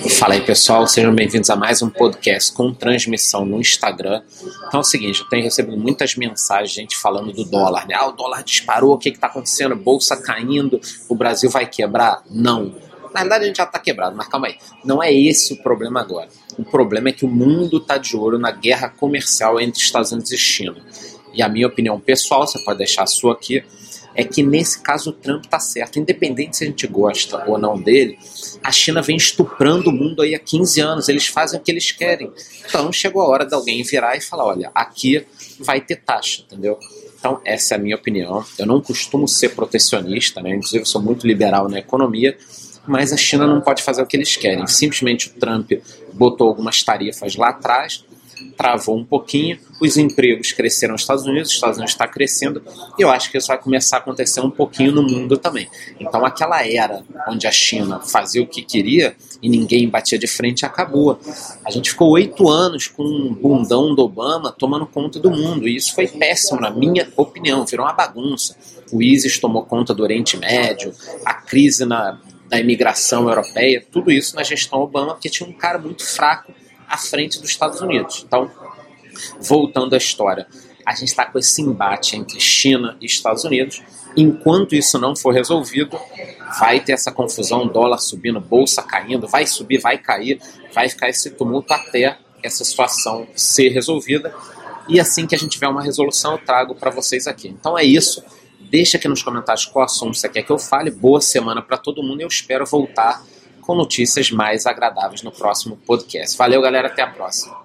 Fala aí pessoal, sejam bem-vindos a mais um podcast com transmissão no Instagram. Então é o seguinte, eu tenho recebido muitas mensagens, gente falando do dólar, né? Ah, o dólar disparou, o que está acontecendo? Bolsa caindo, o Brasil vai quebrar? Não. Na verdade a gente já está quebrado, mas calma aí. Não é esse o problema agora. O problema é que o mundo está de olho na guerra comercial entre Estados Unidos e China. E a minha opinião pessoal, você pode deixar a sua aqui, é que nesse caso o Trump está certo. Independente se a gente gosta ou não dele, a China vem estuprando o mundo aí há 15 anos. Eles fazem o que eles querem. Então chegou a hora de alguém virar e falar: olha, aqui vai ter taxa, entendeu? Então, essa é a minha opinião. Eu não costumo ser protecionista, né? inclusive eu sou muito liberal na economia, mas a China não pode fazer o que eles querem. Simplesmente o Trump botou algumas tarifas lá atrás travou um pouquinho, os empregos cresceram nos Estados Unidos, os Estados Unidos está crescendo, e eu acho que isso vai começar a acontecer um pouquinho no mundo também. Então, aquela era onde a China fazia o que queria e ninguém batia de frente acabou. A gente ficou oito anos com um bundão do Obama tomando conta do mundo, e isso foi péssimo, na minha opinião, virou uma bagunça. O ISIS tomou conta do Oriente Médio, a crise na, imigração europeia, tudo isso na gestão Obama, porque tinha um cara muito fraco à frente dos Estados Unidos. Então, voltando à história, a gente está com esse embate entre China e Estados Unidos. Enquanto isso não for resolvido, vai ter essa confusão, dólar subindo, bolsa caindo, vai subir, vai cair, vai ficar esse tumulto até essa situação ser resolvida. E assim que a gente tiver uma resolução, eu trago para vocês aqui. Então é isso. Deixa aqui nos comentários qual assunto você quer que eu fale. Boa semana para todo mundo. Eu espero voltar com notícias mais agradáveis no próximo podcast. Valeu, galera. Até a próxima.